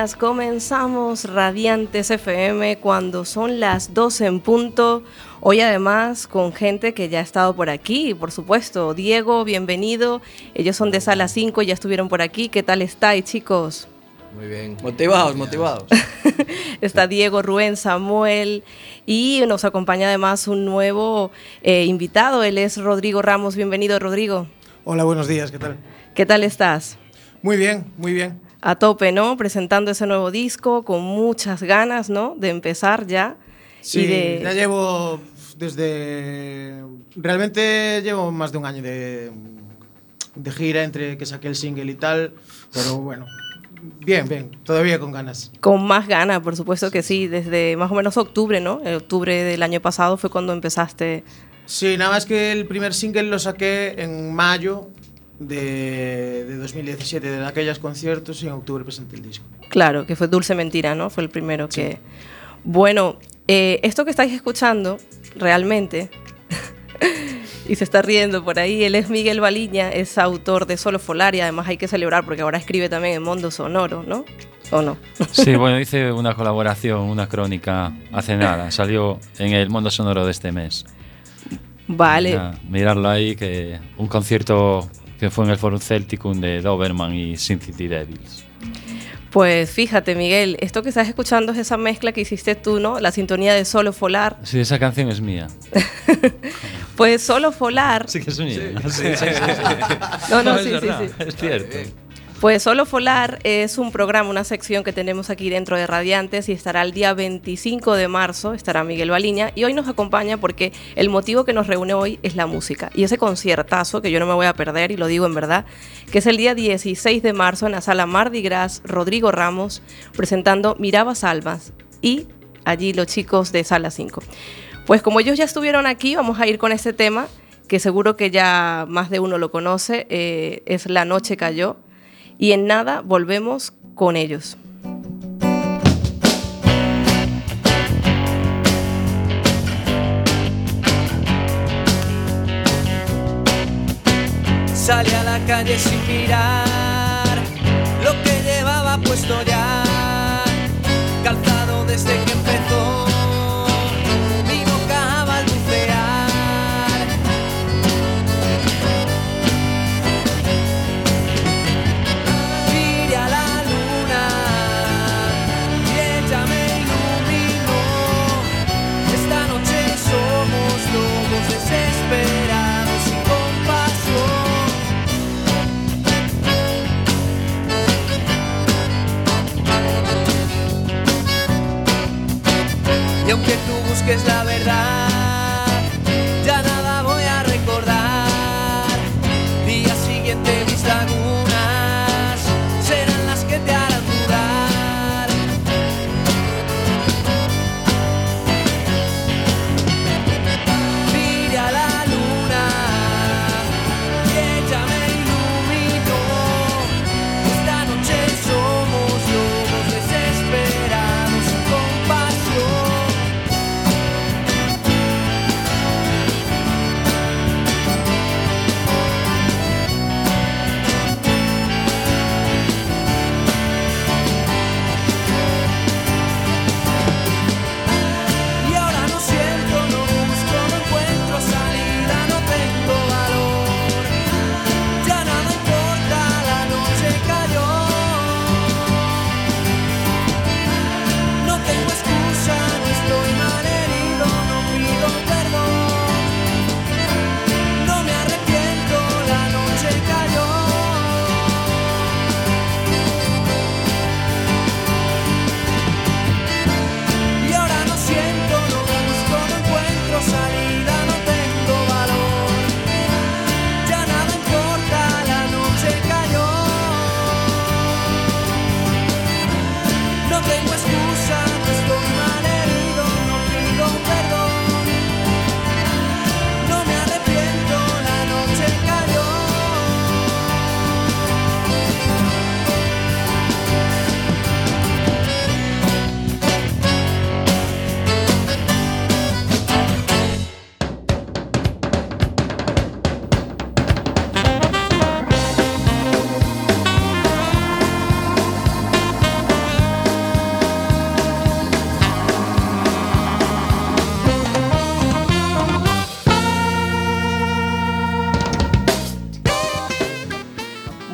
Comenzamos Radiantes FM cuando son las 12 en punto. Hoy además con gente que ya ha estado por aquí, por supuesto. Diego, bienvenido. Ellos son de Sala 5, ya estuvieron por aquí. ¿Qué tal estáis, chicos? Muy bien. Motivados, motivados. Está Diego, Rubén, Samuel y nos acompaña además un nuevo eh, invitado. Él es Rodrigo Ramos. Bienvenido, Rodrigo. Hola, buenos días, ¿qué tal? ¿Qué tal estás? Muy bien, muy bien. A tope, ¿no? Presentando ese nuevo disco con muchas ganas, ¿no? De empezar ya. Sí, ya llevo desde... Realmente llevo más de un año de, de gira entre que saqué el single y tal, pero bueno, Bien, bien, todavía con ganas. Con más ganas, por supuesto que sí, desde más o menos octubre, ¿no? En octubre del año pasado fue cuando empezaste. Sí, nada más que el primer single lo saqué en mayo de, de 2017, de aquellos conciertos, y en octubre presenté el disco. Claro, que fue Dulce Mentira, ¿no? Fue el primero que... Bueno, eh, esto que estáis escuchando, realmente, y se está riendo por ahí. Él es Miguel Baliña, es autor de Solo Folar y además hay que celebrar porque ahora escribe también en Mundo Sonoro, ¿no? ¿O no? Sí, bueno, hice una colaboración, una crónica hace nada, salió en el Mundo Sonoro de este mes. Vale. Mira, mirarlo ahí, que un concierto que fue en el Forum Celticum de Doberman y City Devils. Pues fíjate, Miguel, esto que estás escuchando es esa mezcla que hiciste tú, ¿no? La sintonía de Solo Folar. Sí, esa canción es mía. pues Solo Folar. Sí, que es mía. Sí, sí, sí, no, no, sí, sí, sí. Es cierto. Pues Solo Folar es un programa, una sección que tenemos aquí dentro de Radiantes y estará el día 25 de marzo, estará Miguel Baliña y hoy nos acompaña porque el motivo que nos reúne hoy es la música y ese conciertazo que yo no me voy a perder y lo digo en verdad, que es el día 16 de marzo en la sala Mardi Gras Rodrigo Ramos presentando Mirabas Almas y allí los chicos de Sala 5. Pues como ellos ya estuvieron aquí, vamos a ir con este tema que seguro que ya más de uno lo conoce, eh, es La Noche Cayó y en nada volvemos con ellos. Salí a la calle sin mirar lo que llevaba puesto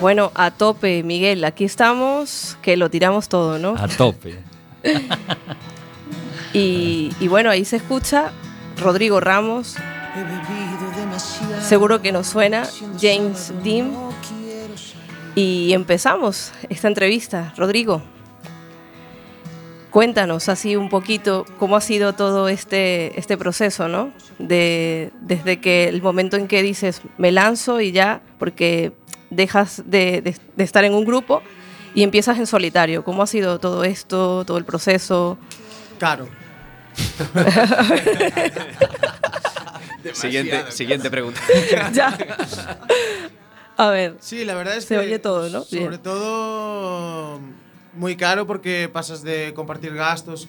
Bueno, a tope, Miguel. Aquí estamos, que lo tiramos todo, ¿no? A tope. y, y bueno, ahí se escucha Rodrigo Ramos. Seguro que nos suena James Dean. Y empezamos esta entrevista. Rodrigo, cuéntanos así un poquito cómo ha sido todo este, este proceso, ¿no? De, desde que el momento en que dices, me lanzo y ya, porque dejas de, de, de estar en un grupo y empiezas en solitario. ¿Cómo ha sido todo esto, todo el proceso? Claro. siguiente, siguiente pregunta. ya. A ver. Sí, la verdad es se que. oye todo, ¿no? Sobre Bien. todo. Muy caro porque pasas de compartir gastos.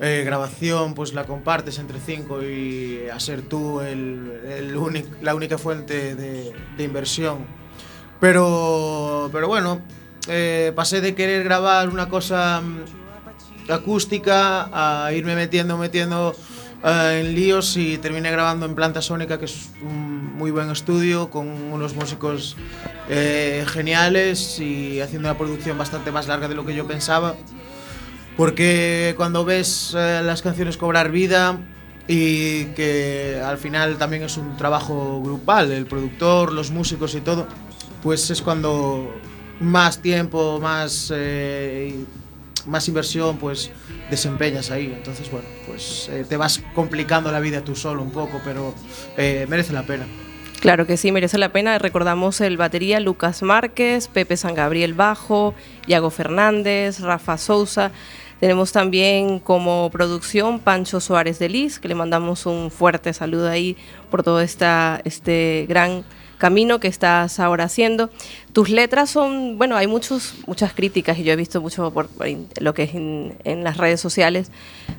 eh, grabación, pues la compartes entre cinco y a ser tú el, el la única fuente de, de inversión. Pero, pero bueno, eh, pasé de querer grabar una cosa mm, acústica a irme metiendo, metiendo eh, en líos y terminé grabando en Planta Sónica, que es un muy buen estudio con unos músicos eh, geniales y haciendo una producción bastante más larga de lo que yo pensaba. Porque cuando ves eh, las canciones cobrar vida y que al final también es un trabajo grupal, el productor, los músicos y todo, pues es cuando más tiempo, más, eh, más inversión, pues desempeñas ahí. Entonces, bueno, pues eh, te vas complicando la vida tú solo un poco, pero eh, merece la pena. Claro que sí, merece la pena. Recordamos el batería Lucas Márquez, Pepe San Gabriel Bajo, Iago Fernández, Rafa Sousa. Tenemos también como producción Pancho Suárez de Liz, que le mandamos un fuerte saludo ahí por todo esta, este gran camino que estás ahora haciendo. Tus letras son, bueno, hay muchos, muchas críticas y yo he visto mucho por, por in- lo que es en, en las redes sociales,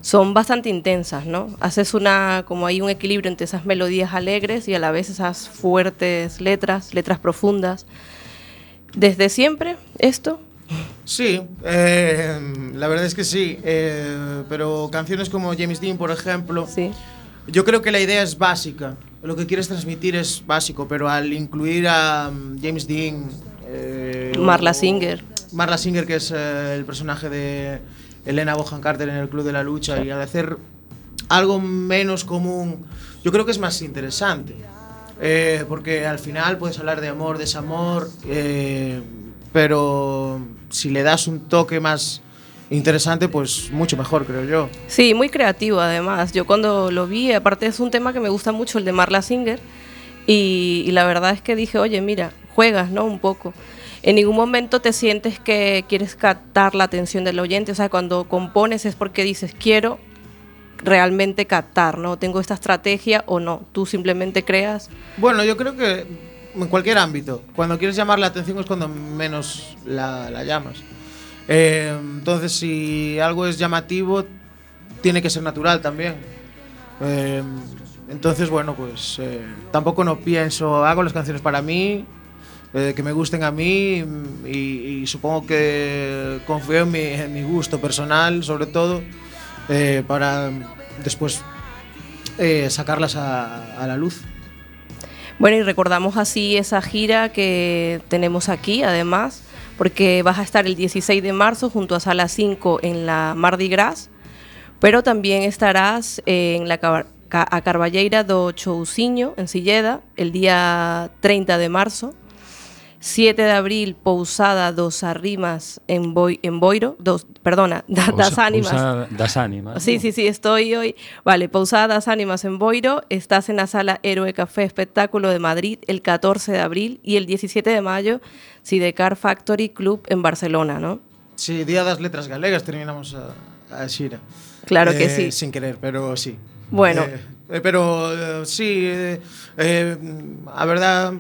son bastante intensas, ¿no? Haces una, como hay un equilibrio entre esas melodías alegres y a la vez esas fuertes letras, letras profundas. ¿Desde siempre esto? Sí, eh, la verdad es que sí, eh, pero canciones como James Dean, por ejemplo, Sí. Yo creo que la idea es básica. Lo que quieres transmitir es básico, pero al incluir a mm, James Dean. eh, Marla Singer. Marla Singer, que es eh, el personaje de Elena Bohan Carter en el Club de la Lucha, y al hacer algo menos común, yo creo que es más interesante. Eh, porque al final puedes hablar de amor, desamor, eh, pero si le das un toque más interesante, pues mucho mejor, creo yo. Sí, muy creativo además. Yo cuando lo vi, aparte es un tema que me gusta mucho, el de Marla Singer, y, y la verdad es que dije, oye, mira, juegas, ¿no? Un poco. En ningún momento te sientes que quieres captar la atención del oyente, o sea, cuando compones es porque dices, quiero realmente captar, ¿no? Tengo esta estrategia o no, tú simplemente creas. Bueno, yo creo que en cualquier ámbito, cuando quieres llamar la atención es cuando menos la, la llamas. Eh, entonces, si algo es llamativo, tiene que ser natural también. Eh, entonces, bueno, pues eh, tampoco no pienso, hago las canciones para mí, que me gusten a mí y, supongo que confío en mi, en mi gusto personal, sobre todo, para después sacarlas a la luz. Bueno, y recordamos así esa gira que tenemos aquí, además, porque vas a estar el 16 de marzo junto a Sala 5 en la Mardi Gras, pero también estarás en la Car- Ca- a Carballeira do Chousiño, en Silleda, el día 30 de marzo. 7 de abril, Pousada dos Arrimas en, Boi, en Boiro, dos, perdona, da- das Ánimas. das ánimas. Sí, sí, sí, estoy hoy. Vale, Pausadas Ánimas en Boiro. Estás en la sala Héroe Café Espectáculo de Madrid el 14 de abril y el 17 de mayo, Sidecar Factory Club en Barcelona, ¿no? Sí, Día das Letras Galegas terminamos a, a xira. Claro que Eh, sí. Sin querer, pero sí. Bueno. Eh, eh, pero eh, sí, eh, eh, a verdad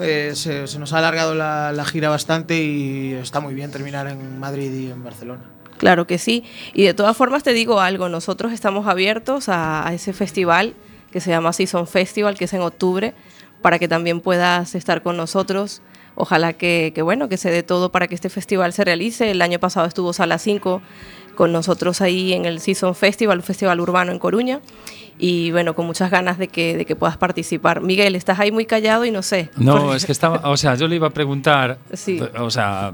eh, se, nos ha alargado la, gira bastante y está muy bien terminar en Madrid y en Barcelona. Claro que sí. Y de todas formas te digo algo, nosotros estamos abiertos a, ese festival que se llama Season Festival, que es en octubre, para que también puedas estar con nosotros. Ojalá que, que, bueno, que se dé todo para que este festival se realice. El año pasado estuvo Sala 5 con nosotros ahí en el Season Festival, un festival urbano en Coruña. Y bueno, con muchas ganas de que, de que puedas participar. Miguel, estás ahí muy callado y no sé. No, es que estaba, o sea, yo le iba a preguntar, Sí. o sea,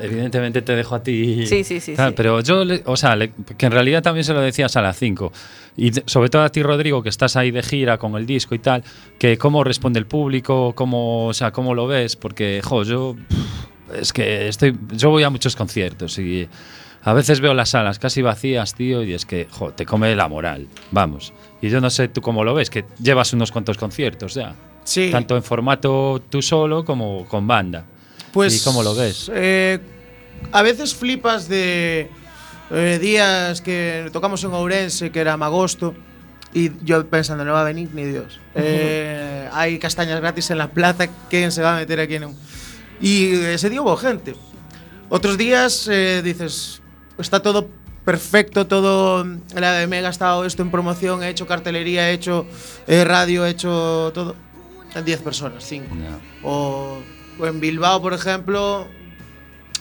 evidentemente te dejo a ti. Sí, sí, sí, tal, sí. Pero yo, le- o sea, le- que en realidad también se lo decías a las 5. Y sobre todo a ti, Rodrigo, que estás ahí de gira con el disco y tal, que cómo responde el público, cómo, o sea, cómo lo ves, porque, jo, yo, es que estoy, yo voy a muchos conciertos y a veces veo las salas casi vacías, tío, y es que, jo, te come la moral, vamos. Y yo no sé tú cómo lo ves, que llevas unos cuantos conciertos ya. Sí. Tanto en formato tú solo como con banda. Pues, ¿Y cómo lo ves? eh, a veces flipas de eh, días que tocamos en Ourense, que era agosto, y yo pensando, no va a venir ni Dios. Eh, hay castañas gratis en la plaza, ¿quién se va a meter aquí en un...? Y ese día hubo gente. Otros días eh, dices, está todo perfecto, todo... la- Me he gastado esto en promoción, he hecho cartelería, he hecho eh, radio, he hecho todo. 10 personas, 5. O, o en Bilbao, por ejemplo,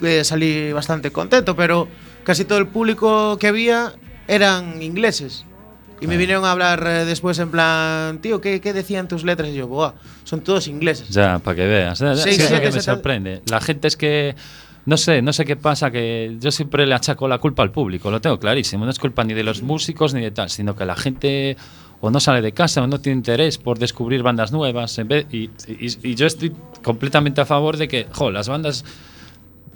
eh, salí bastante contento, pero casi todo el público que había eran ingleses. Y me vinieron a hablar eh, después en plan, tío, ¿qué, qué decían tus letras? Y yo, Buah, son todos ingleses. Ya, para que veas. Sí, sí, sí, que me sorprende. La gente es que. No sé, no sé qué pasa, que yo siempre le achaco la culpa al público, lo tengo clarísimo. No es culpa ni de los músicos ni de tal, sino que la gente o no sale de casa o no tiene interés por descubrir bandas nuevas. En vez, y, y- y yo estoy completamente a favor de que, jo, las bandas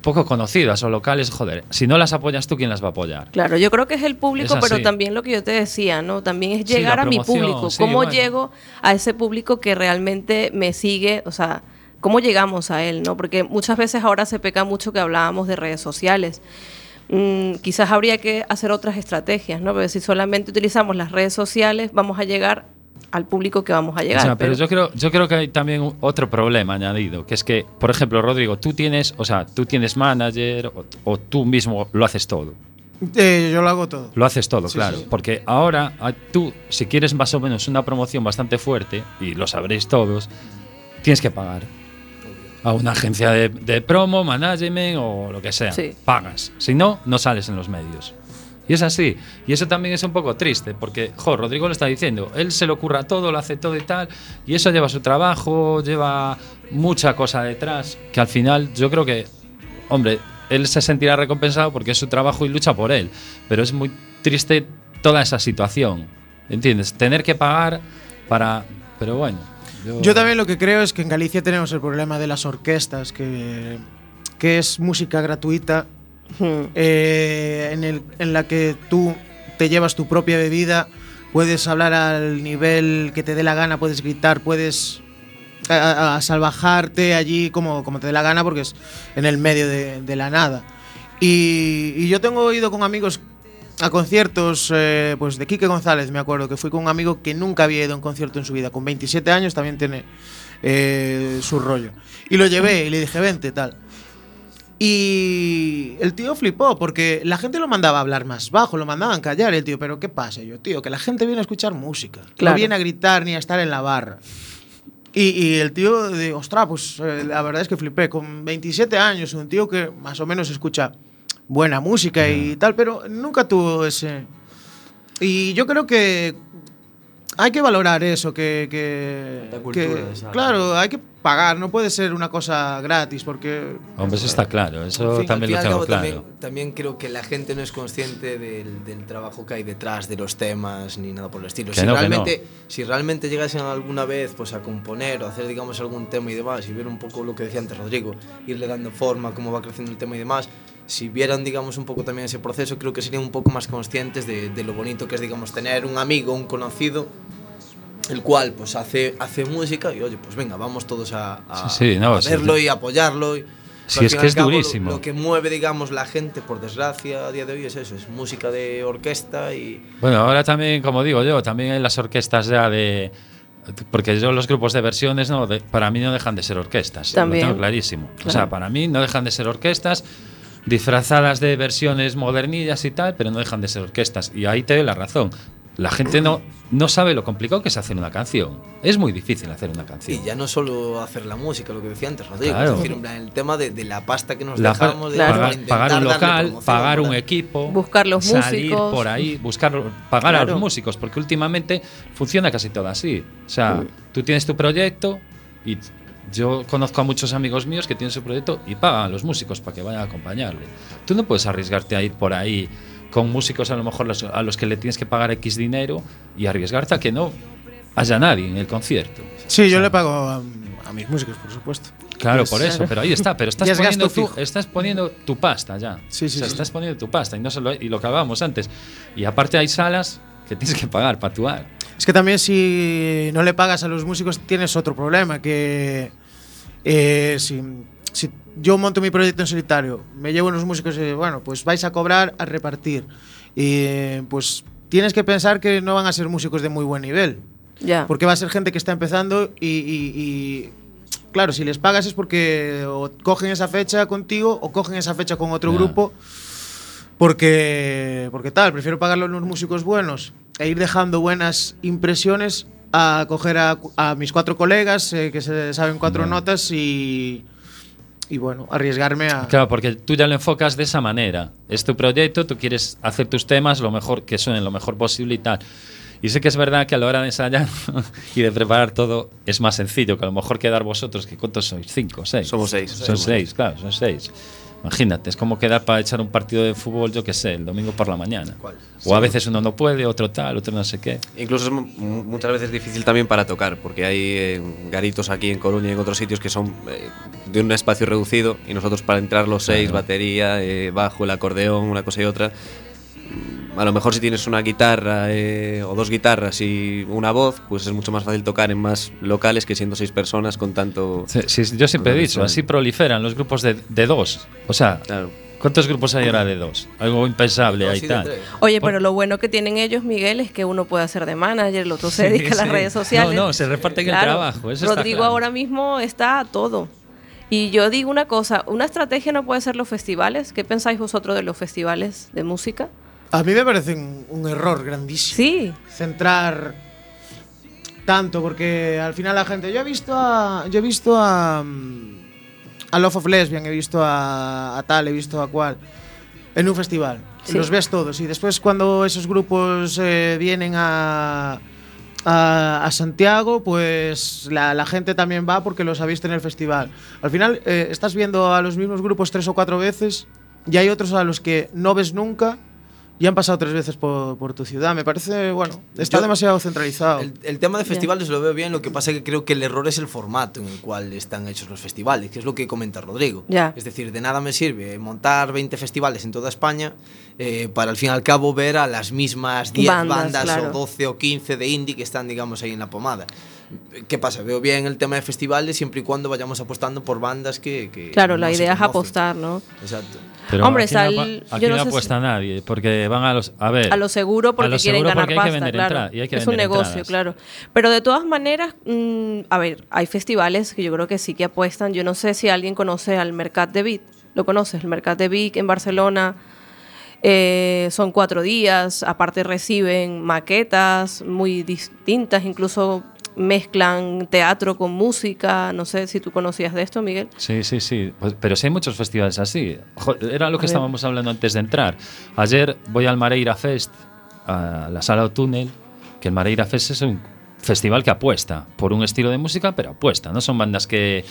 poco conocidas o locales, joder, si no las apoyas tú, ¿quién las va a apoyar? Claro, yo creo que es el público, Es pero también lo que yo te decía, ¿no? También es llegar a mi público. sí, ¿Cómo bueno. llego a ese público que realmente me sigue? O sea, ¿cómo llegamos a él, no? Porque muchas veces ahora se peca mucho que hablábamos de redes sociales. Mm, quizás habría que hacer otras estrategias, ¿no? Porque si solamente utilizamos las redes sociales, vamos a llegar al público que vamos a O llegar. sea, pero yo creo, yo creo que hay también un- otro problema añadido, que es que, por ejemplo, Rodrigo, tú tienes, o sea, tú tienes manager o, o tú mismo lo haces todo. Eh, yo lo hago todo. Lo haces todo, Sí, claro. sí. Porque ahora ah, tú, si quieres más o menos una promoción bastante fuerte, y lo sabréis todos, tienes que pagar. A una agencia de, de promo, management o lo que sea. Sí. Pagas. Si no, no sales en los medios. Y es así. Y eso también es un poco triste, porque, jo, Rodrigo lo está diciendo, él se lo ocurra todo, lo hace todo y tal, y eso lleva su trabajo, lleva mucha cosa detrás, que al final yo creo que, hombre, él se sentirá recompensado porque es su trabajo y lucha por él, pero es muy triste toda esa situación, ¿entiendes? Tener que pagar para... Pero bueno. Yo también lo que creo es que en Galicia tenemos el problema de las orquestas, que, que es música gratuita, Hmm. eh, en, el, en la que tú te llevas tu propia bebida, puedes hablar al nivel que te dé la gana, puedes gritar, puedes a, a- a salvajarte allí como, como te dé la gana porque es en el medio de, de la nada. Y, y yo tengo ido con amigos a conciertos, eh, pues de Quique González, me acuerdo, que fui con un amigo que nunca había ido a un concierto en su vida, con 27 años también tiene eh, su rollo. Y lo llevé y le dije, vente, tal. Y el tío flipó porque la gente lo mandaba a hablar más bajo, lo mandaban callar. El tío, pero ¿qué pasa? Yo, tío, que la gente viene a escuchar música. Claro. No viene a gritar ni a estar en la barra. Y, y el tío, de, ostras, pues eh, la verdad es que flipé. Con 27 años, un tío que más o menos escucha buena música y tal, pero nunca tuvo ese. Y yo creo que hay que valorar eso, que. que, La cultura que- claro, hay que pagar, no puede ser una cosa gratis, porque. Hombre, eso está claro, eso En fin, también lo tengo cabo, claro. También, también creo que la gente no es consciente del, del trabajo que hay detrás de los temas ni nada por el estilo. Que si, no, realmente, si realmente llegasen alguna vez pues, a componer o hacer digamos algún tema y demás y ver un poco lo que decía antes Rodrigo, irle dando forma, cómo va creciendo el tema y demás, si vieran digamos un poco también ese proceso, creo que serían un poco más conscientes de, de lo bonito que es digamos tener un amigo, un conocido el cual pues hace, hace música y oye, pues venga, vamos todos a, a- Sí, sí, no, a sí, verlo sí. y apoyarlo. Y, Sí, al es que es cabo, lo- durísimo. Lo, que mueve, digamos, la gente, por desgracia, a día de hoy es eso, es música de orquesta y... Bueno, ahora también, como digo yo, también en las orquestas ya de... Porque yo los grupos de versiones, no, de- para mí no dejan de ser orquestas. También. Lo tengo clarísimo. O sea, Claro. para mí no dejan de ser orquestas disfrazadas de versiones modernillas y tal, pero no dejan de ser orquestas. Y ahí te doy la razón. la gente no, no sabe lo complicado que es hacer una canción. Es muy difícil hacer una canción. Y ya no solo hacer la música, lo que decía antes Rodrigo, Claro. es decir, en plan, el tema de, de la pasta que nos La dejamos de Claro. para pagar, un local, pagar un equipo, Buscar los salir músicos. por ahí, buscar, pagar a los músicos, porque últimamente funciona casi todo así. O sea, tú tienes tu proyecto y yo conozco a muchos amigos míos que tienen su proyecto y pagan a los músicos para que vayan a acompañarle. Tú no puedes arriesgarte a ir por ahí con músicos a lo mejor los- a los que le tienes que pagar X dinero y arriesgarte a que no haya nadie en el concierto. Sí, yo le pago a, a mis músicos, por supuesto. Claro, por eso, pero ahí está, pero estás es poniendo, tu, fijo. estás poniendo tu pasta ya. Sí, sí, O sea, sí. estás poniendo tu pasta y no solo y lo que hablábamos antes. Y aparte hay salas que tienes que pagar para actuar. Es que también si no le pagas a los músicos tienes otro problema, que eh, si, si yo monto mi proyecto en solitario, me llevo unos músicos y bueno, pues vais a cobrar a repartir. Y eh, pues tienes que pensar que no van a ser músicos de muy buen nivel, Ya. porque va a ser gente que está empezando y, y- y, claro, si les pagas es porque o cogen esa fecha contigo o cogen esa fecha con otro Ya. grupo. Porque, porque tal, prefiero pagarlo a unos músicos buenos e ir dejando buenas impresiones a coger a, a mis cuatro colegas eh, que se saben cuatro Ya. notas y, y bueno, arriesgarme a... Claro, porque tú ya lo enfocas de esa manera. Es tu proyecto, tú quieres hacer tus temas lo mejor que suenen lo mejor posible y tal. Y sé que es verdad que a la hora de ensayar y de preparar todo es más sencillo que a lo mejor quedar vosotros, que ¿cuántos sois? ¿Cinco? ¿Seis? Somos seis. Son seis, claro, son seis. Imagínate, es como quedar para echar un partido de fútbol, yo qué sé, el domingo por la mañana. ¿Cuál? O sí. a veces uno no puede, otro tal, otro no sé qué. Incluso es muchas veces difícil también para tocar, porque hay eh, garitos aquí en Coruña y en otros sitios que son eh, de un espacio reducido y nosotros para entrar los seis, claro. batería, eh, bajo, el acordeón, una cosa y otra, a lo mejor si tienes una guitarra eh, o dos guitarras y una voz, pues es mucho más fácil tocar en más locales que siendo seis personas con tanto... Sí, sí, yo siempre he dicho, así proliferan los grupos de, de dos. O sea, Claro. ¿cuántos grupos hay ahora de dos? Algo impensable ahí de tal. Oye, pero lo bueno que tienen ellos, Miguel, es que uno puede hacer de manager, el otro se Sí, dedica a las sí. redes sociales. No, no, se reparten el trabajo, eso está Rodrigo claro. ahora mismo está a todo. Y yo digo una cosa, una estrategia no puede ser los festivales. ¿Qué pensáis vosotros de los festivales de música? A mí me parece un, un error grandísimo. Sí, centrar tanto porque al final la gente yo he visto a yo he visto a mm, a Love of Lesbian he visto a, a tal he visto a cual en un festival Sí. los ves todos y después cuando esos grupos eh, vienen a a, a Santiago, pues la, la gente también va porque los ha visto en el festival. Al final eh, estás viendo a los mismos grupos tres o cuatro veces y hay otros a los que no ves nunca y han pasado tres veces por, por tu ciudad. Me parece, bueno, está Yo- demasiado centralizado. El, el tema de festivales lo veo bien, lo que pasa es que creo que el error es el formato en el cual están hechos los festivales, que es lo que comenta Rodrigo. Ya. Es decir, de nada me sirve montar 20 festivales en toda España eh, para al fin y al cabo ver a las mismas 10 Bandas, bandas, claro. o 12 o 15 de indie que están, digamos, ahí en la pomada. ¿Qué pasa? Veo bien el tema de festivales siempre y cuando vayamos apostando por bandas que... que claro, no la idea es apostar, ¿no? Exacto. Pero Hombre, aquí no, aquí yo no no apuesta nadie, porque van a los. A ver. A lo seguro porque a lo quieren seguro ganar porque hay que pasta, vender claro. entrada- y hay que es un negocio, entradas. claro. Pero de todas maneras, mm, a ver, hay festivales que yo creo que sí que apuestan. Yo no sé si alguien conoce al Mercat de Vic. ¿Lo conoces? El Mercat de Vic en Barcelona. Eh, son cuatro días, aparte reciben maquetas muy distintas, incluso mezclan teatro con música. No sé si tú conocías de esto, Miguel. Sí, sí, sí. Pues- pero sí hay muchos festivales así. Era lo que A ver. estábamos hablando antes de entrar. Ayer voy al Mareira Fest, a la sala o túnel, que el Mareira Fest es un festival que apuesta por un estilo de música, pero apuesta. No son bandas que,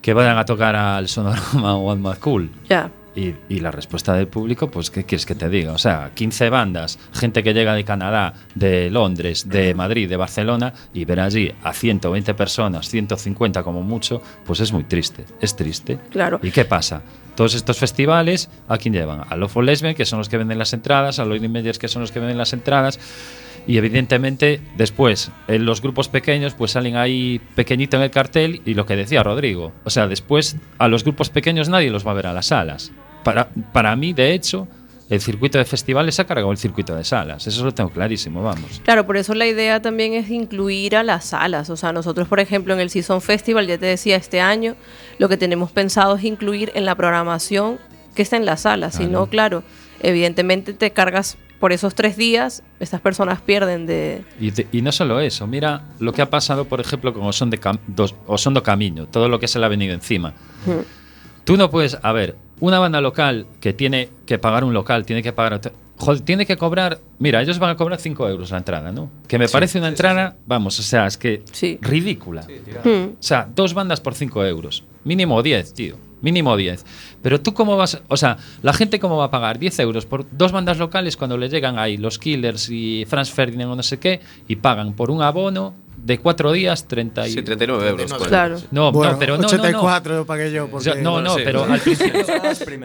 que vayan a tocar al Sonorama o al Mad Cool. Ya. Y, y la respuesta del público, pues, ¿qué quieres que te diga? O sea, 15 bandas, gente que llega de Canadá, de Londres, de Madrid, de Barcelona, y ver allí a 120 personas, 150 como mucho, pues es muy triste. Es triste. Claro. ¿Y qué pasa? Todos estos festivales, ¿a quién llevan? A Lofo Lesbian, que son los que venden las entradas, a Lloyd Meyers, que son los que venden las entradas. Y evidentemente, después, en los grupos pequeños, pues salen ahí pequeñito en el cartel y lo que decía Rodrigo. O sea, después a los grupos pequeños nadie los va a ver a las salas. Para, para mí, de hecho, el circuito de festivales ha cargado el circuito de salas. Eso lo tengo clarísimo, vamos. Claro, por eso la idea también es incluir a las salas. O sea, nosotros, por ejemplo, en el Season Festival, ya te decía, este año, lo que tenemos pensado es incluir en la programación que está en las salas. Si no, claro, evidentemente te cargas por esos tres días estas personas pierden de... Y, de- y no solo eso, mira lo que ha pasado, por ejemplo, con Osondo, Cam- dos- Osondo Camino, todo lo que se le ha venido encima. Tú no puedes, a ver, una banda local que tiene que pagar un local, tiene que pagar. otro- Joder, tiene que cobrar. Mira, ellos van a cobrar 5 euros la entrada, ¿no? Que me parece una entrada, vamos, o sea, es que Sí. ridícula. O sea, dos bandas por 5 euros. Mínimo 10, tío. Mínimo 10. Pero tú cómo vas... O sea, la gente cómo va a pagar 10 euros por dos bandas locales cuando le llegan ahí los Killers y Franz Ferdinand o no sé qué y pagan por un abono de cuatro días 30 y... Sí, 39 euros. Claro. No, Bueno, no, pero no, no, no. 84 pagué yo. O Porque, sea, no, no, sí. pero al principio...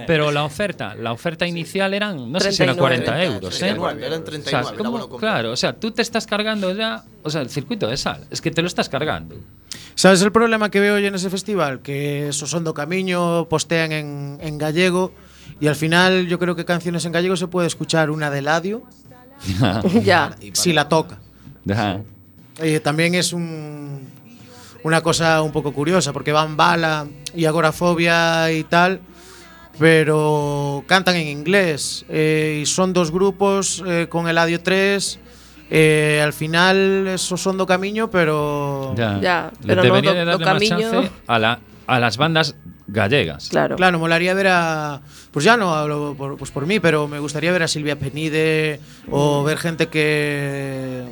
Pero la oferta, la oferta inicial eran, no sé si eran 39. 40 euros, ¿eh? 39, eran O 39, sea, el ¿cómo? abono completo. claro, o sea, tú te estás cargando ya, o sea, el circuito de sal, es que te lo estás cargando. ¿Sabes el problema que veo yo en ese festival? Que Sosondo Camiño postean en, en gallego y al final yo creo que canciones en gallego se puede escuchar una de Ladio ya. si la toca. Ya. Eh, también es un, una cosa un poco curiosa, porque van Bala y Agorafobia y tal, pero cantan en inglés. eh, y son dos grupos eh, con Eladio 3. eh, al final eso son do camiño, pero... Ya, Ya, pero no do- de do darle más camiño. chance a, la, a las bandas gallegas. Claro. Claro, molaría ver a. Pues ya no hablo por, pues por mí, pero me gustaría ver a Silvia Penide o ver gente que.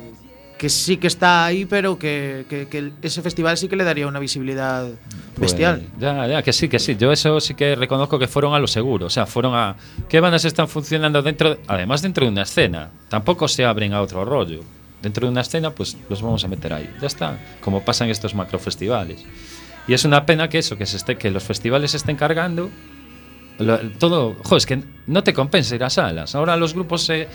que sí que está ahí, pero que, que, que, ese festival sí que le daría una visibilidad bestial. Pues, ya, ya, que sí, que sí. Yo eso sí que reconozco que fueron a lo seguro. O sea, fueron a. ¿Qué bandas están funcionando dentro? De, además, dentro de una escena. Tampoco se abren a otro rollo. Dentro de una escena, pues los vamos a meter ahí. Ya está. Como pasan estos macrofestivales. Y es una pena que eso, que, se esté, que los festivales se estén cargando lo- todo. Joder, es que no te compensa ir a salas. Ahora los grupos se,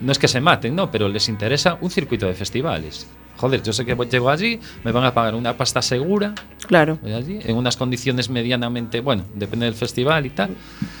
no es que se maten, no, pero les interesa un circuito de festivales. Joder, yo sé que llego allí, me van a pagar una pasta segura, Claro. Voy allí, en unas condiciones medianamente, bueno, depende del festival y tal.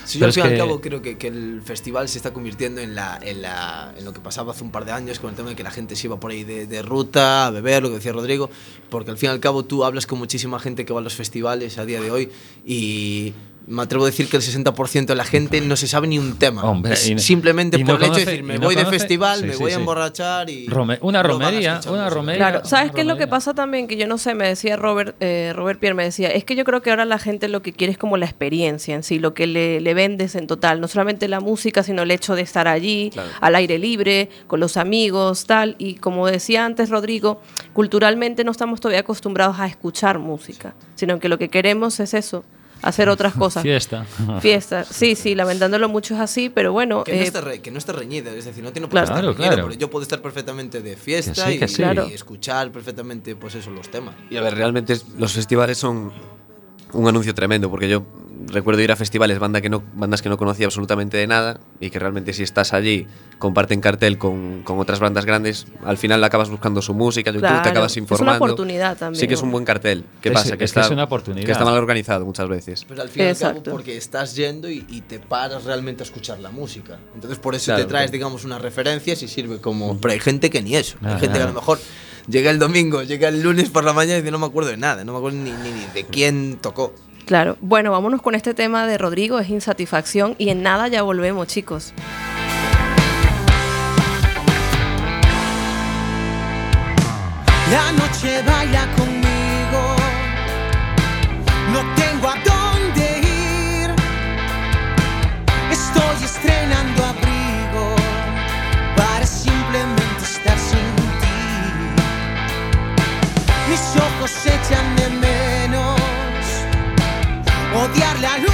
Sí, Pero yo al fin y al cabo creo que, que el festival se está convirtiendo en, la, en, la, en lo que pasaba hace un par de años con el tema de que la gente se iba por ahí de, de ruta a beber, lo que decía Rodrigo, porque al fin y al cabo tú hablas con muchísima gente que va a los festivales a día de hoy y me atrevo a decir que el 60% de la gente no se sabe ni un tema. Hombre, Es y- simplemente y no por el hecho de decir, me no voy de festival, sí, me sí, voy a emborrachar y... Rome- una romería, una romería. Claro, ¿sabes qué es lo que pasa también? Que yo no sé, me decía Robert, eh, Robert Pierre, me decía, es que yo creo que ahora la gente lo que quiere es como la experiencia en sí, lo que le, le vendes en total, no solamente la música, sino el hecho de estar allí, Claro. al aire libre, con los amigos, tal, y como decía antes Rodrigo, culturalmente no estamos todavía acostumbrados a escuchar música, sino que lo que queremos es eso, hacer otras cosas. Fiesta. Fiesta. Sí, sí, lamentándolo mucho es así, pero bueno, Que no, eh, esté re- que no esté reñida, es decir, no tiene por Claro. qué estar Claro, reñida, claro. yo puedo estar perfectamente de fiesta Que sí, y, y escuchar perfectamente pues eso, los temas. Y a ver, realmente los festivales son un anuncio tremendo, porque yo recuerdo ir a festivales, banda que no, bandas que no conocía absolutamente de nada, y que realmente si estás allí, comparten cartel con, con otras bandas grandes, al final acabas buscando su música, YouTube, Claro, te acabas es una informando. oportunidad también, Sí que es un buen cartel. ¿Qué Es- pasa? es Que que está, es una oportunidad. Que está mal organizado muchas veces. Pero al fin y al cabo Exacto. porque estás yendo y, y te paras realmente a escuchar la música. Entonces por eso Claro, te traes, claro. digamos, unas referencias y sirve como... Pero hay gente que ni eso. Hay gente que a lo mejor llega el domingo, llega el lunes por la mañana y dice no me acuerdo de nada, no me acuerdo ni, ni, ni de quién tocó. Claro. Bueno, vámonos con este tema de Rodrigo, es insatisfacción, y en nada ya volvemos, chicos. La noche baila conmigo, no tengo a dónde ir. Estoy estrenando abrigo para simplemente estar sin ti. Mis ojos echan menos odiar la luz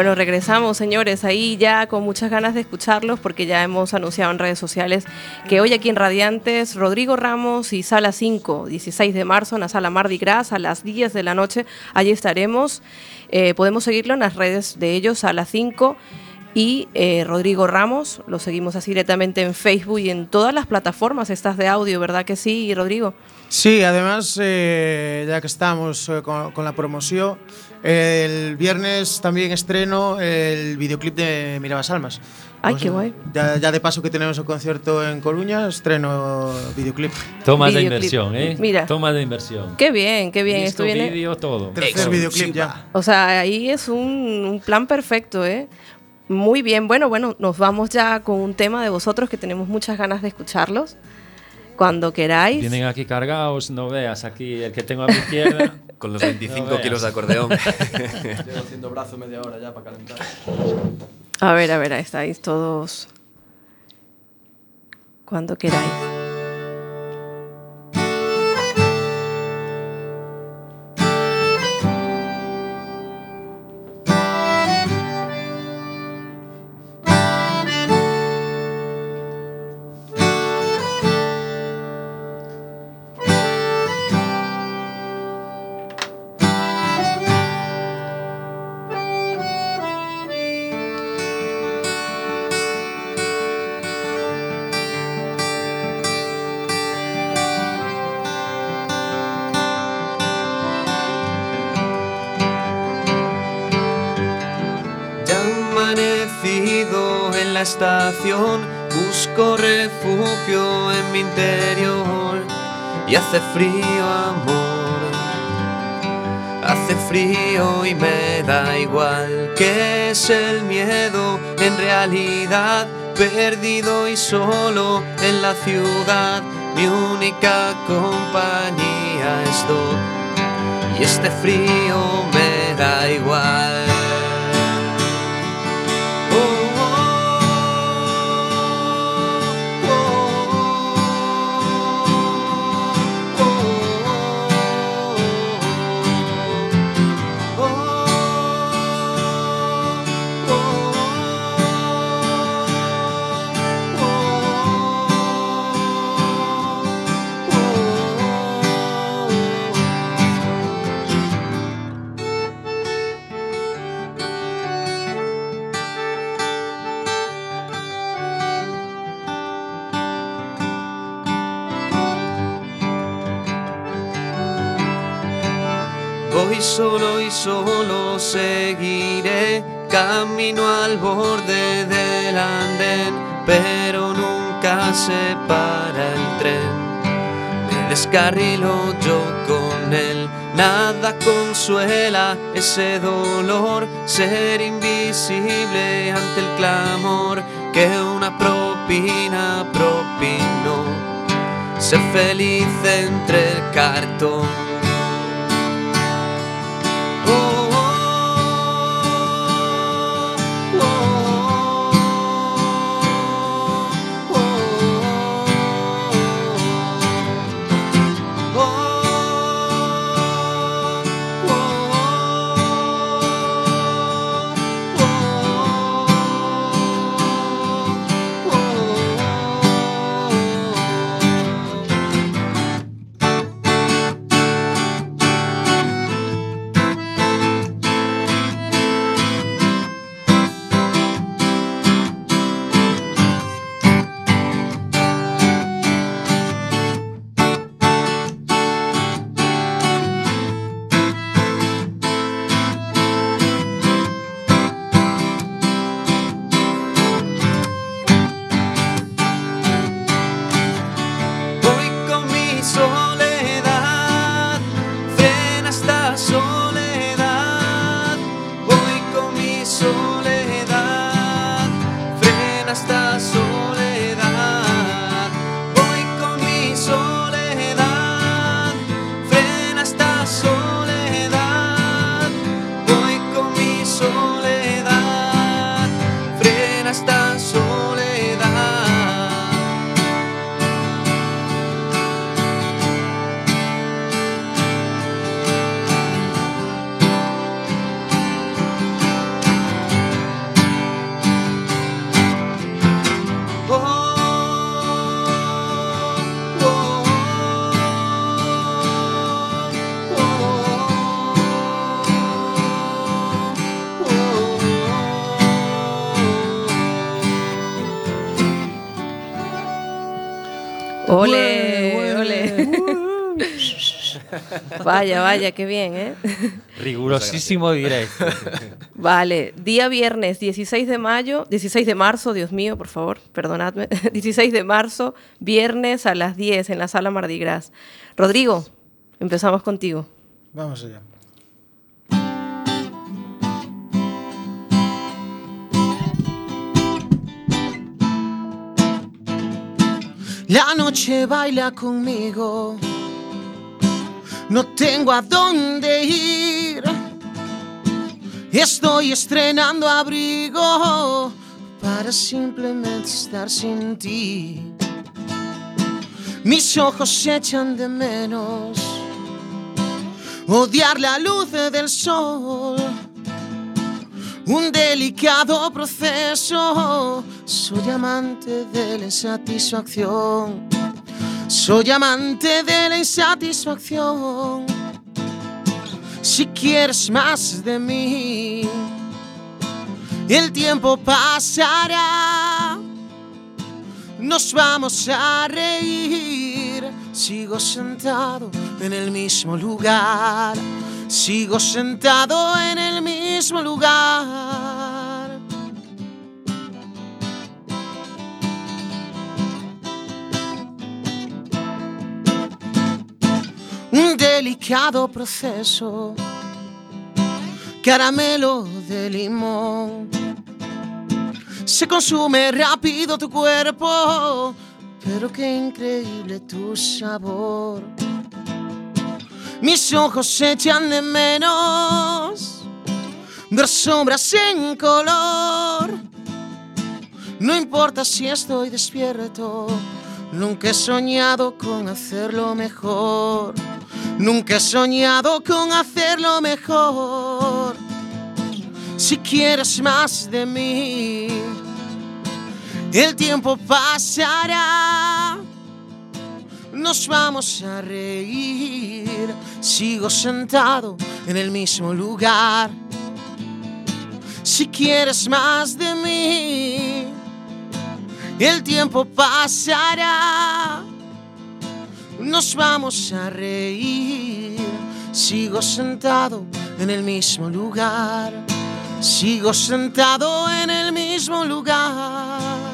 Bueno, regresamos, señores, ahí ya con muchas ganas de escucharlos porque ya hemos anunciado en redes sociales que hoy aquí en Radiantes, Rodrigo Ramos y Sala 5, 16 de marzo, en la Sala Mardi Gras, a las 10 de la noche, allí estaremos. Eh, podemos seguirlo en las redes de ellos, Sala 5 y eh, Rodrigo Ramos, lo seguimos así directamente en Facebook y en todas las plataformas estas de audio, ¿verdad que sí, Rodrigo? Sí, además, eh, ya que estamos eh, con, con la promoción, el viernes también estreno el videoclip de Mirabas Almas. Ay, Pues, qué guay. Ya, ya de paso que tenemos el concierto en Coruña, estreno videoclip. Tomas de Videoclip. inversión, ¿eh? Mira. Toma de inversión. Qué bien, qué bien. Esto viene, vídeo, todo. Tercer videoclip ya. O sea, ahí es un, un plan perfecto, ¿eh? Muy bien. Bueno, bueno, nos vamos ya con un tema de vosotros que tenemos muchas ganas de escucharlos. Cuando queráis. Vienen aquí cargados, no veas aquí el que tengo a mi izquierda. Con los No 25 veas. kilos de acordeón. Llevo haciendo brazo media hora ya para calentar. A ver, a ver, ahí estáis todos. Cuando queráis. Interior y hace frío amor. Hace frío y me da igual que es el miedo en realidad perdido y solo en la ciudad mi única compañía es Doc y este frío me da igual. Solo y solo seguiré camino al borde del andén, pero nunca se para el tren. Me descarrilo yo con él, nada consuela ese dolor, ser invisible ante el clamor que una propina propinó. Ser feliz entre el cartón. Esta Vaya, vaya, qué bien, ¿eh? Rigurosísimo directo. Vale, día viernes 16 de mayo, 16 de marzo, Dios mío, por favor, perdonadme. 16 de marzo, viernes a las 10 en la sala Mardi Gras. Rodrigo, empezamos contigo. Vamos allá. La noche baila conmigo. No tengo a dónde ir. Estoy estrenando abrigo para simplemente estar sin ti. Mis ojos se echan de menos odiar la luz del sol. Un delicado proceso. Soy amante de la insatisfacción. Soy amante de la insatisfacción. Si quieres más de mí, el tiempo pasará. Nos vamos a reír. Sigo sentado en el mismo lugar. Sigo sentado en el mismo lugar. Un delicado proceso. Caramelo de limón. Se consume rápido tu cuerpo, pero qué increíble tu sabor. Mis ojos se echan de menos ver sombras en color. No importa si estoy despierto, nunca he soñado con hacerlo mejor. Nunca he soñado con hacerlo mejor. Si quieres más de mí, el tiempo pasará. Nos vamos a reír. Sigo sentado en el mismo lugar. Si quieres más de mí, el tiempo pasará. Nos vamos a reír. Sigo sentado en el mismo lugar. Sigo sentado en el mismo lugar.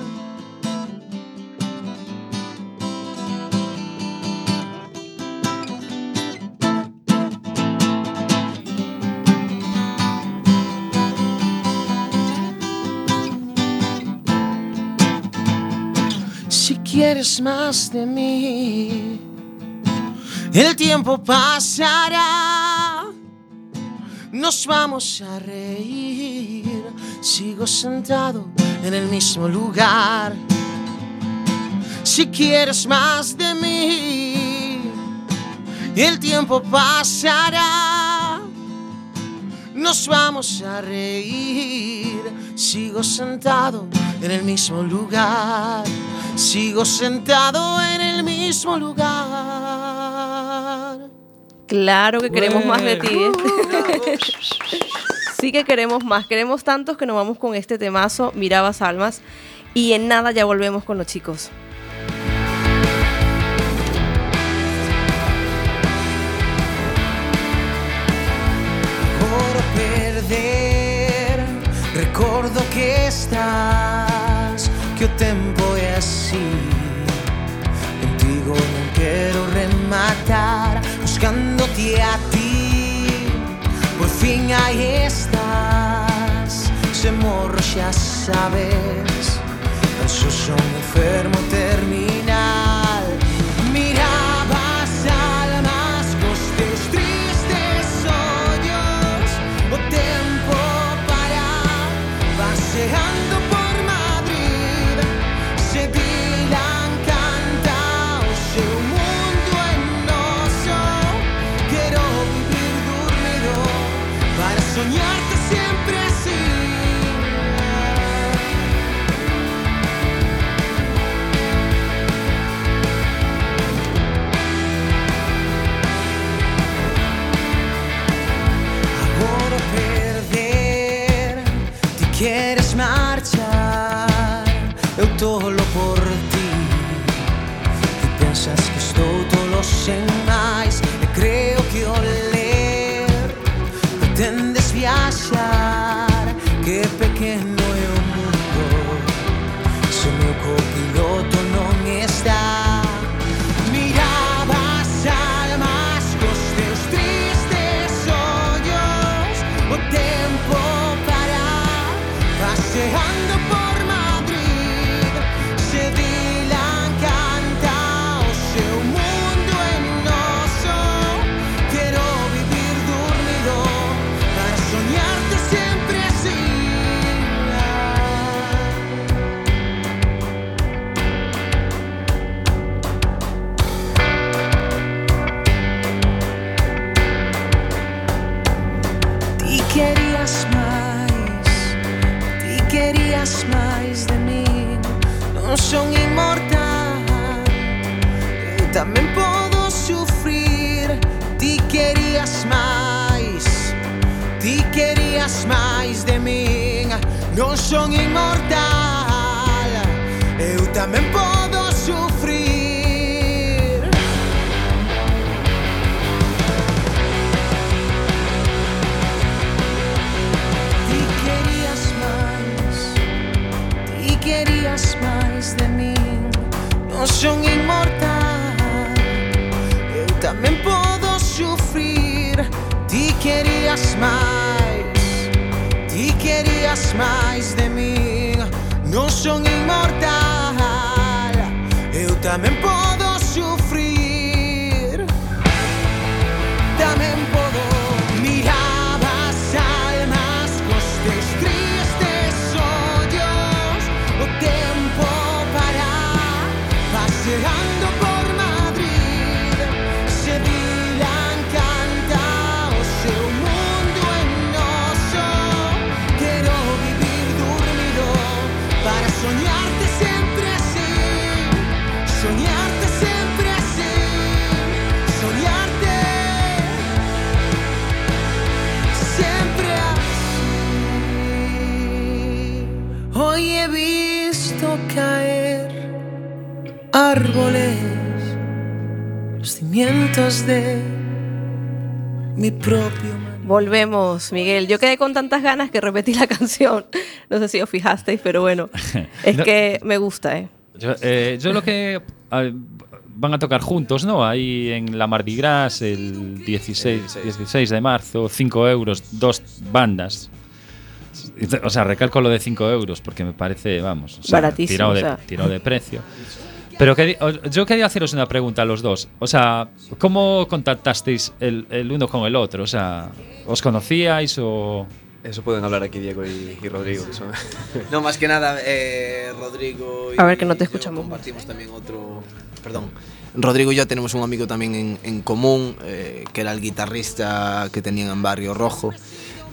Si quieres más de mí, el tiempo pasará. Nos vamos a reír. Sigo sentado en el mismo lugar. Si quieres más de mí, el tiempo pasará. Nos vamos a reír. Sigo sentado en el mismo lugar. Sigo sentado en el mismo lugar. Claro que queremos más de ti. ¿eh? sí que queremos más. Queremos tantos que nos vamos con este temazo, Mirabas Almas. Y en nada ya volvemos con los chicos. recordo que estás Que o tempo é así. Contigo non quero rematar Buscándote a ti. Por fin aí estás Se morro xa sabes. Tan só son enfermo terminal wishing non sono immortale 걱정이 árboles Los cimientos de mi propio. Volvemos, Miguel. Yo quedé con tantas ganas que repetí la canción. No sé si os fijasteis, pero bueno. Es No. que me gusta, ¿eh? Yo, eh, yo lo que van a tocar juntos, ¿no? Ahí en la Mardi Gras el 16, 16 de marzo, 5 euros, dos bandas. O sea, recalco lo de 5 euros porque me parece, vamos, o sea, Baratísimo, tirado, de, o sea. tirado de precio. Pero que- yo quería haceros una pregunta a los dos. O sea, ¿cómo contactasteis el, el uno con el otro? O sea, ¿os conocíais o...? Eso pueden hablar aquí Diego y, y Rodrigo. No, más que nada, eh, Rodrigo y A ver, que no te escuchamos. Compartimos también otro. Perdón. Rodrigo y yo tenemos un amigo también en, en común, eh, que era el guitarrista que tenían en Barrio Rojo,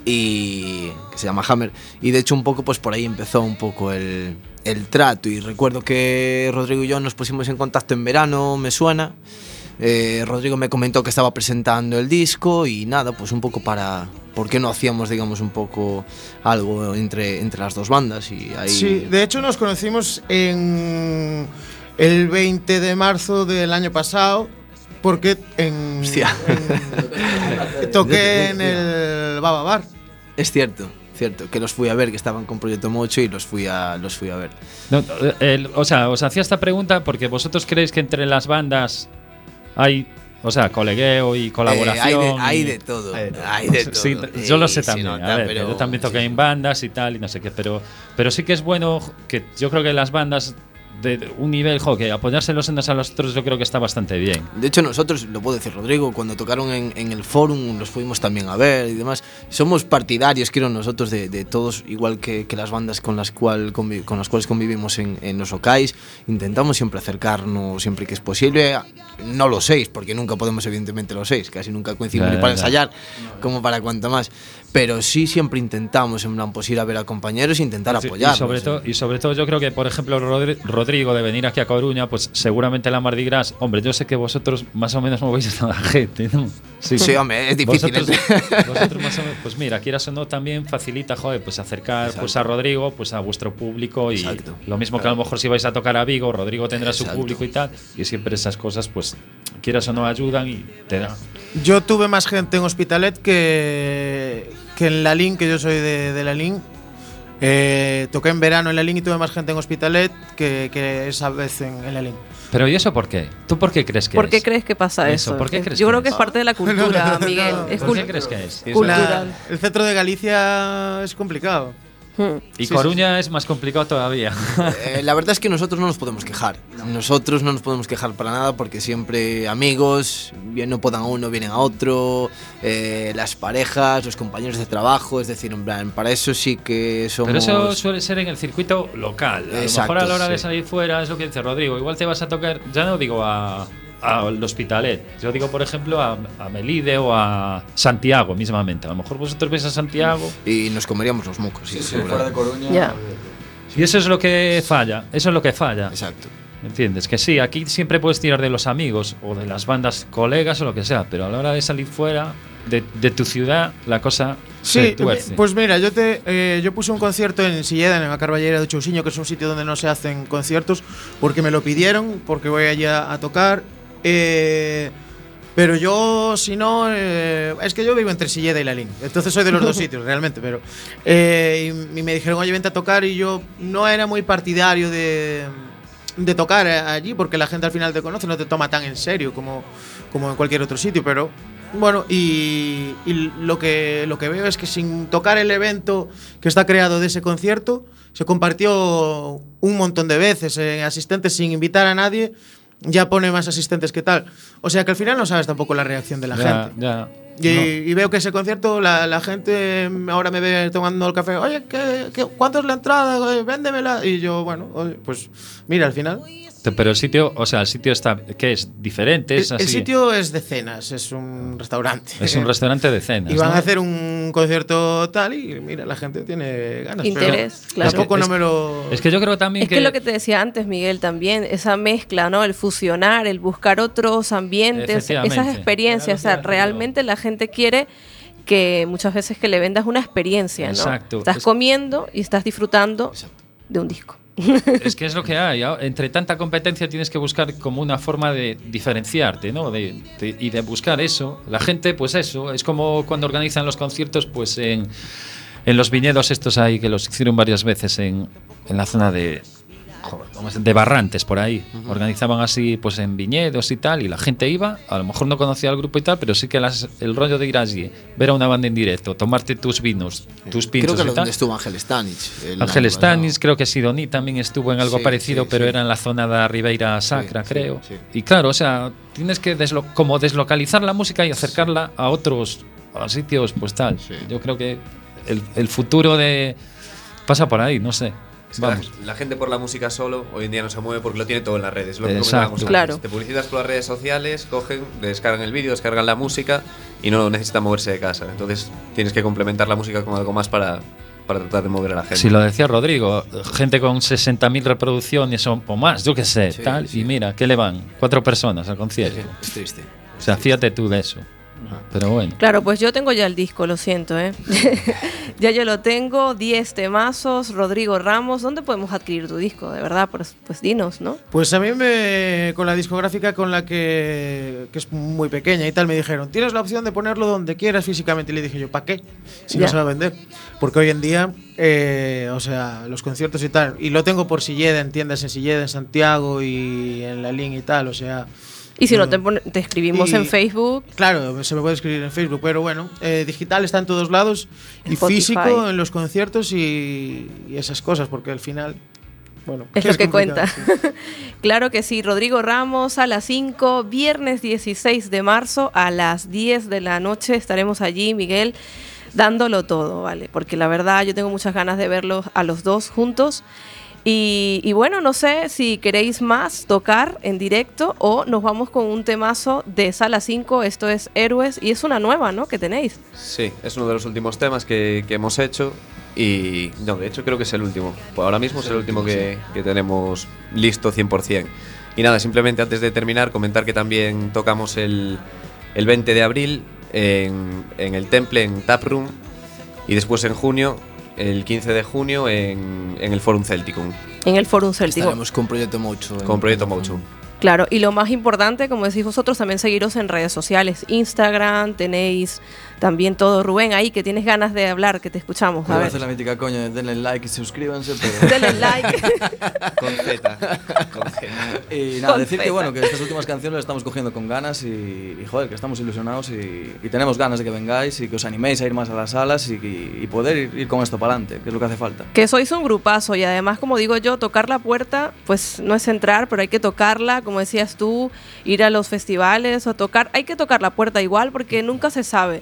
y que se llama Hammer. Y de hecho, un poco, pues por ahí empezó un poco el, el trato. Y recuerdo que Rodrigo y yo nos pusimos en contacto en verano, me suena. Eh, Rodrigo me comentó que estaba presentando el disco y nada, pues un poco para... ¿Por qué no hacíamos, digamos, un poco algo entre, entre las dos bandas? Y ahí... Sí, de hecho nos conocimos en el 20 de marzo del año pasado porque en, Hostia. en- toqué en el Baba Bar. Es cierto, que los fui a ver, que estaban con Proyecto Mocho y los fui a, los fui a ver. No, el- o sea, os hacía esta pregunta porque vosotros creéis que entre las bandas hay O sea, colegueo y colaboración. Eh, hay, de, hay de todo. Hay de todo. Hay de todo. Sí, yo lo sé también. nota, a ver, pero- yo también toqué sí, en bandas y tal, y no sé qué, pero, pero sí que es bueno que yo creo que las bandas de un nivel, jo, que apoyarse los unos a los otros, yo creo que está bastante bien. De hecho, nosotros, lo puedo decir Rodrigo, cuando tocaron en, en el Forum, los fuimos también a ver y demás. Somos partidarios, quiero nosotros, de, de todos, igual que, que las bandas con las, cual con las cuales convivimos en, en los locais. Intentamos siempre acercarnos, siempre que es posible. No los seis, porque nunca podemos, evidentemente, los seis. Casi nunca coincidimos ni para ya. ensayar, como para cuanto más. Pero sí siempre intentamos, en plan, pues ir a ver a compañeros e intentar Sí, apoyarlos. Y sobre, todo, y sobre todo yo creo que, por ejemplo, Rodri- Rodrigo de venir aquí a Coruña, pues seguramente la Mardi Gras, hombre, yo sé que vosotros más o menos movéis a la gente, ¿no? Sí, hombre, es difícil. Vosotros, vosotros más o menos, pues mira, quieras o no, también facilita, joder, pues acercar pues a Rodrigo, pues a vuestro público y Exacto. lo mismo que a lo mejor si vais a tocar a Vigo, Rodrigo tendrá su Exacto. público y tal, y siempre esas cosas, pues quieras o no, ayudan y te dan. Yo tuve más gente en Hospitalet que, que en la LIN, que yo soy de, de la LIN. Eh, toqué en verano en la LIN y tuve más gente en Hospitalet que, que esa vez en, en la LIN. Pero ¿y eso por qué? ¿Tú por qué crees que ¿Por qué es? crees que pasa Eso, eso? ¿por qué Es- crees Yo que creo es? que es parte de la cultura, No, no, no, Miguel. no. Es ¿Por qué crees que es? cultural. La- el centro de Galicia es complicado. Hmm. Y Sí, Coruña es más complicado todavía. Eh, la verdad es que nosotros no nos podemos quejar. Nosotros no nos podemos quejar para nada porque siempre amigos, bien no puedan a uno, vienen a otro, eh, las parejas, los compañeros de trabajo, es decir, en plan, para eso sí que somos... Pero eso suele ser en el circuito local. A Exacto, lo mejor a la hora de sí. salir fuera es lo que dice Rodrigo. Igual te vas a tocar, ya no digo a al Hospitalet, yo digo por ejemplo a, a Melide o a Santiago mismamente. A lo mejor vosotros vais a Santiago Y nos comeríamos los mocos, sí, fuera de Coruña. Y eso es lo que falla, eso es lo que falla. Exacto. ¿Entiendes? Que sí, aquí siempre puedes tirar de los amigos o de las bandas colegas o lo que sea, pero a la hora de salir fuera de, de tu ciudad la cosa se Sí, tuerce. pues mira, yo te eh, yo puse un concierto en Silleda, en la Carballera de Chousiño, que es un sitio donde no se hacen conciertos, porque me lo pidieron, porque voy allí a, a tocar. Eh, pero yo, si no, eh, es que yo vivo entre Silleda y Lalín, entonces soy de los dos sitios realmente. Pero eh, y, y me dijeron, oye, vente a tocar, y yo no era muy partidario de, de tocar eh, allí, porque la gente al final te conoce, no te toma tan en serio como, como en cualquier otro sitio, pero bueno, y, y lo, que, lo que veo es que sin tocar el evento que está creado de ese concierto, se compartió un montón de veces, eh, asistentes sin invitar a nadie, ya pone más asistentes que tal. O sea que al final no sabes tampoco la reacción de la ya, gente. ya. Y, No. y veo que ese concierto, la, la gente ahora me ve tomando el café, oye, ¿qué, qué, cuánto es la entrada? Oye, véndemela. Y yo, bueno, oye, pues mira, al final. Pero el sitio, o sea, el sitio está, ¿qué es? Diferente, El, es el así. sitio es de cenas, es un restaurante. Es un restaurante de cenas. Y van ¿no? a hacer un concierto tal y mira, la gente tiene ganas. Interés, pero claro. Tampoco Es no que- me lo. Es que yo creo también Es que lo que te decía antes, Miguel, también, esa mezcla, ¿no? El fusionar, el buscar otros ambientes, esas experiencias. O sea, que realmente la gente quiere que muchas veces que le vendas una experiencia, ¿no? Exacto. Estás Es- comiendo y estás disfrutando de un disco. Es que es lo que hay. ah, Entre tanta competencia tienes que buscar como una forma de diferenciarte, ¿no? De, de- y de buscar eso. La gente, pues eso, es como cuando organizan los conciertos, pues en, en los viñedos estos ahí, que los hicieron varias veces en, en la zona de. De Barrantes, por ahí. Organizaban así, pues en viñedos y tal, y la gente iba, a lo mejor no conocía al grupo y tal, pero sí que las- el rollo de ir allí, ver a una banda en directo, tomarte tus vinos, tus pinchos Creo que y tal. estuvo Ángel Stanich. el Ángel pasado. creo que Sidoní también estuvo en algo Sí, parecido, sí, pero sí. era en la zona de Ribeira Sacra, creo. Y claro, o sea, tienes que deslo- como deslocalizar la música y acercarla a otros a sitios, pues tal. Yo creo que el, el futuro de pasa por ahí, no sé. Es que la- Vamos. La, gente por la música solo hoy en día no se mueve porque lo tiene todo en las redes. Lo que Exacto. Claro. Te publicitas por las redes sociales, cogen, descargan el vídeo, descargan la música y no necesitan moverse de casa. Entonces tienes que complementar la música con algo más para, para tratar de mover a la gente. Si lo decía Rodrigo, gente con 60.000 reproducciones o, o más, yo qué sé, Sí, tal. sí. Y mira, ¿qué le van? Cuatro personas al concierto. Es triste. O sea, fíjate tú de eso. Pero bueno. Claro, pues yo tengo ya el disco, lo siento, ¿eh? ya yo lo tengo, 10 temazos, Rodrigo Ramos. ¿Dónde podemos adquirir tu disco? De verdad, pues, pues dinos, ¿no? Pues a mí me, con la discográfica con la que, que es muy pequeña y tal, me dijeron, tienes la opción de ponerlo donde quieras físicamente. Y le dije yo, ¿para qué? Si Ya. no se va a vender. Porque hoy en día, eh, o sea, los conciertos y tal, y lo tengo por Silleda, en tiendas en Silleda, en Santiago y en La Lin y tal, o sea, Y si no, te, pon- te escribimos Y- en Facebook. Claro, se me puede escribir en Facebook, pero bueno, eh, digital está en todos lados y Spotify. físico en los conciertos y, y esas cosas, porque al final, bueno, Es lo que cuenta. sí. claro que sí, Rodrigo Ramos a las 5, viernes 16 de marzo a las 10 de la noche estaremos allí, Miguel, dándolo todo, ¿vale? Porque la verdad yo tengo muchas ganas de verlos a los dos juntos. Y, bueno, no sé si queréis más tocar en directo o nos vamos con un temazo de Sala 5, esto es Héroes, y es una nueva, ¿no? Que tenéis. Sí, es uno de los últimos temas que, hemos hecho y no, de hecho creo que es el último. Pues ahora mismo es el último que, tenemos listo 100%. Y nada, simplemente antes de terminar comentar que también tocamos el, el 20 de abril en el Temple, en Taproom, y después en junio, el 15 de junio, en, en el Forum Celticum, En el Forum Celtico. Estaremos con Proyecto Mocho. con Proyecto Mocho. Claro, y lo más importante, como decís vosotros, también seguiros en redes sociales. Instagram, tenéis también todo. Rubén, ahí que tienes ganas de hablar, que te escuchamos. A ver. la mítica coña de denle like y suscríbanse, pero... Denle like. Con Z. Con Z. Y nada, Con decir que bueno, que estas últimas canciones las estamos cogiendo con ganas y, y, joder, que estamos ilusionados y, y tenemos ganas de que vengáis y que os animéis a ir más a las salas y, y- y poder ir, ir con esto para adelante, que es lo que hace falta. que sois un grupazo y además, como digo yo, tocar la puerta, pues no es entrar, pero hay que tocarla, como decías tú, ir a los festivales o tocar, hay que tocar la puerta igual porque nunca se sabe.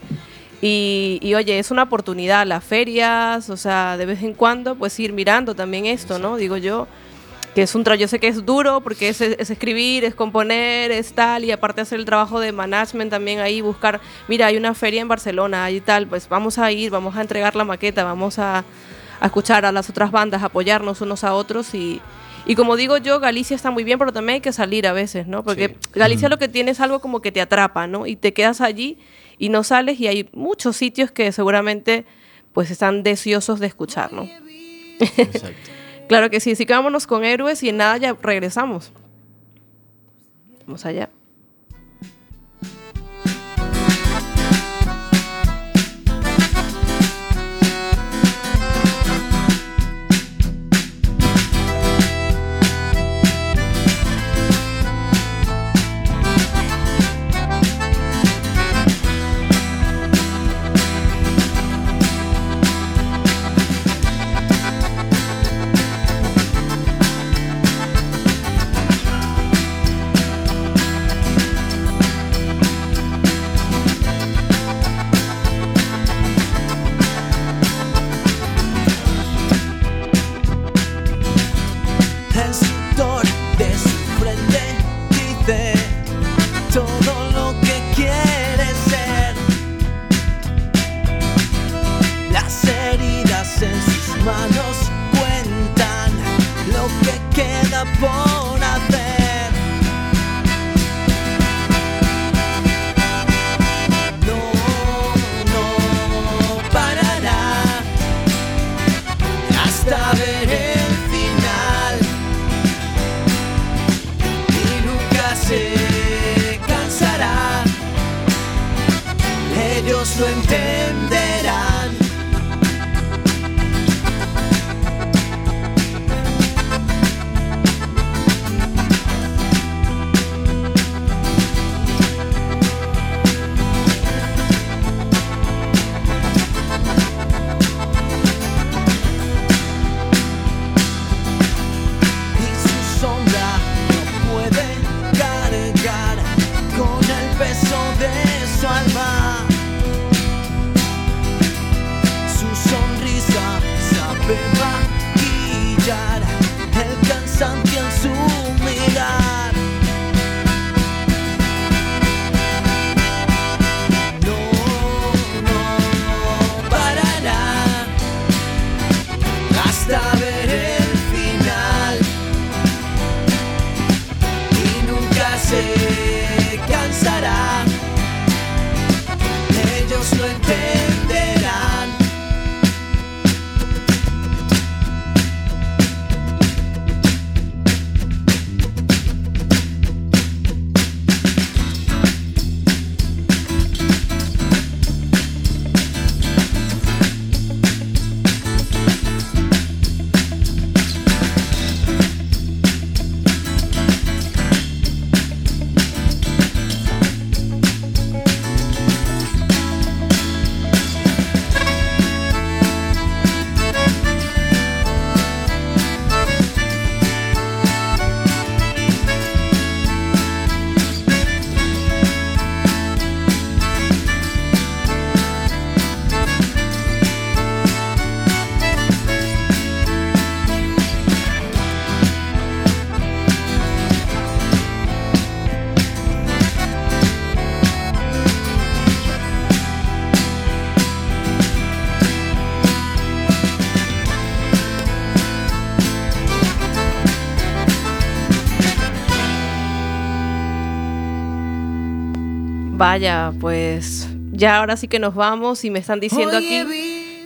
Y, y, oye, es una oportunidad, las ferias, o sea, de vez en cuando, pues ir mirando también esto, ¿no? Digo yo, que es un trabajo, yo sé que es duro porque es, es escribir, es componer, es tal, y aparte hacer el trabajo de management también ahí, buscar, mira, hay una feria en Barcelona y tal, pues vamos a ir, vamos a entregar la maqueta, vamos a, a escuchar a las otras bandas, apoyarnos unos a otros y, y como digo yo, Galicia está muy bien, pero también hay que salir a veces, ¿no? Porque Galicia lo que tiene es algo como que te atrapa, ¿no? Y te quedas allí y no sales y hay muchos sitios que seguramente pues están deseosos de escuchar, ¿no? claro que sí, así que vámonos con héroes y en nada ya regresamos. Vamos allá. Vaya, pues ya ahora sí que nos vamos y me están diciendo aquí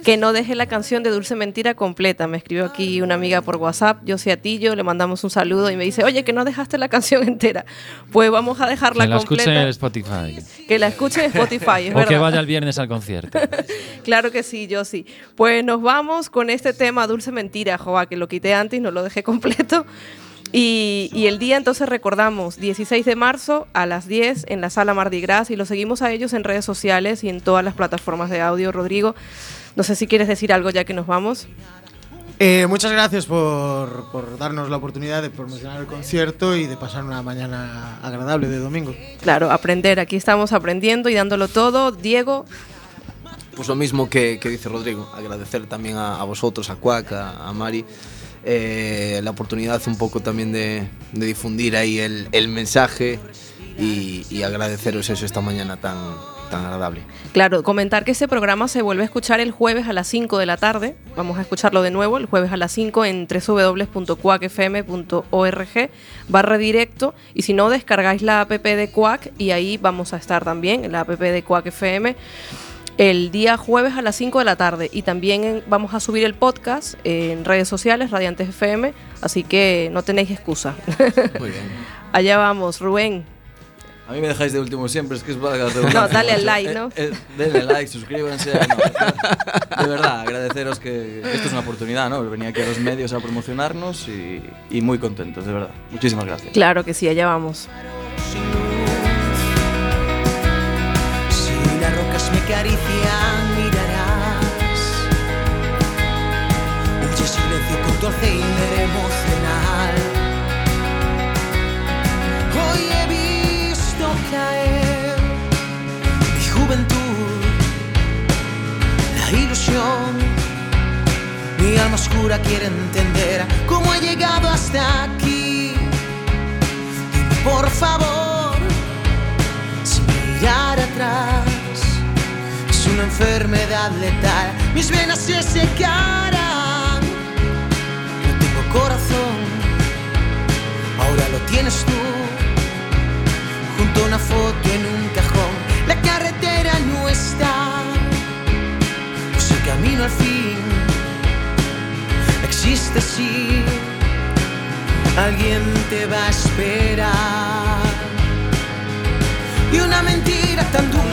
que no deje la canción de Dulce Mentira completa. Me escribió aquí una amiga por WhatsApp, yo sé a Tillo, le mandamos un saludo y me dice, oye, que no dejaste la canción entera. Pues vamos a dejarla Que la completa. escuchen en Spotify. Que la escuchen en Spotify, es O que vaya el viernes al concierto. Claro que sí, yo sí. Pues nos vamos con este tema Dulce Mentira, Joa, que lo quité antes y no lo dejé completo. Y, y el día entonces recordamos, 16 de marzo a las 10 en la sala Mardi Gras y lo seguimos a ellos en redes sociales y en todas las plataformas de audio. Rodrigo, no sé si quieres decir algo ya que nos vamos. Eh, muchas gracias por, por darnos la oportunidad de promocionar el concierto y de pasar una mañana agradable de domingo. Claro, aprender, aquí estamos aprendiendo y dándolo todo. Diego, Pues lo mismo que, que dice Rodrigo, agradecer también a, a vosotros, a Cuac, a, a Mari, eh, la oportunidad un poco también de, difundir ahí el, el mensaje y, y agradeceros eso esta mañana tan, tan agradable. Claro, comentar que este programa se vuelve a escuchar el jueves a las 5 de la tarde. Vamos a escucharlo de nuevo el jueves a las 5 en www.cuacfm.org barra directo. Y si no, descargáis la app de Cuac y ahí vamos a estar también en la app de Cuac FM el día jueves a las 5 de la tarde. Y también vamos a subir el podcast en redes sociales, Radiantes FM. Así que no tenéis excusa. Muy bien. Allá vamos, Rubén. A mí me dejáis de último siempre, es que es para No, dale al like, ¿no? Eh, eh, denle like, suscríbanse. no, de verdad, agradeceros que esto es una oportunidad, ¿no? Venía aquí a los medios a promocionarnos y, y muy contentos, de verdad. Muchísimas gracias. Claro que sí, allá vamos. Me acarician, mirarás. Huye silencio con tu Alzheimer emocional. Hoy he visto caer mi juventud, la ilusión. Mi alma oscura quiere entender cómo he llegado hasta aquí. Dime, por favor sin mirar atrás. Una enfermedad letal, mis venas se secarán. No tengo corazón, ahora lo tienes tú. Junto a una foto en un cajón, la carretera no está. Pues el camino al fin existe sí. Alguien te va a esperar y una mentira tan dulce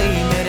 mirarás.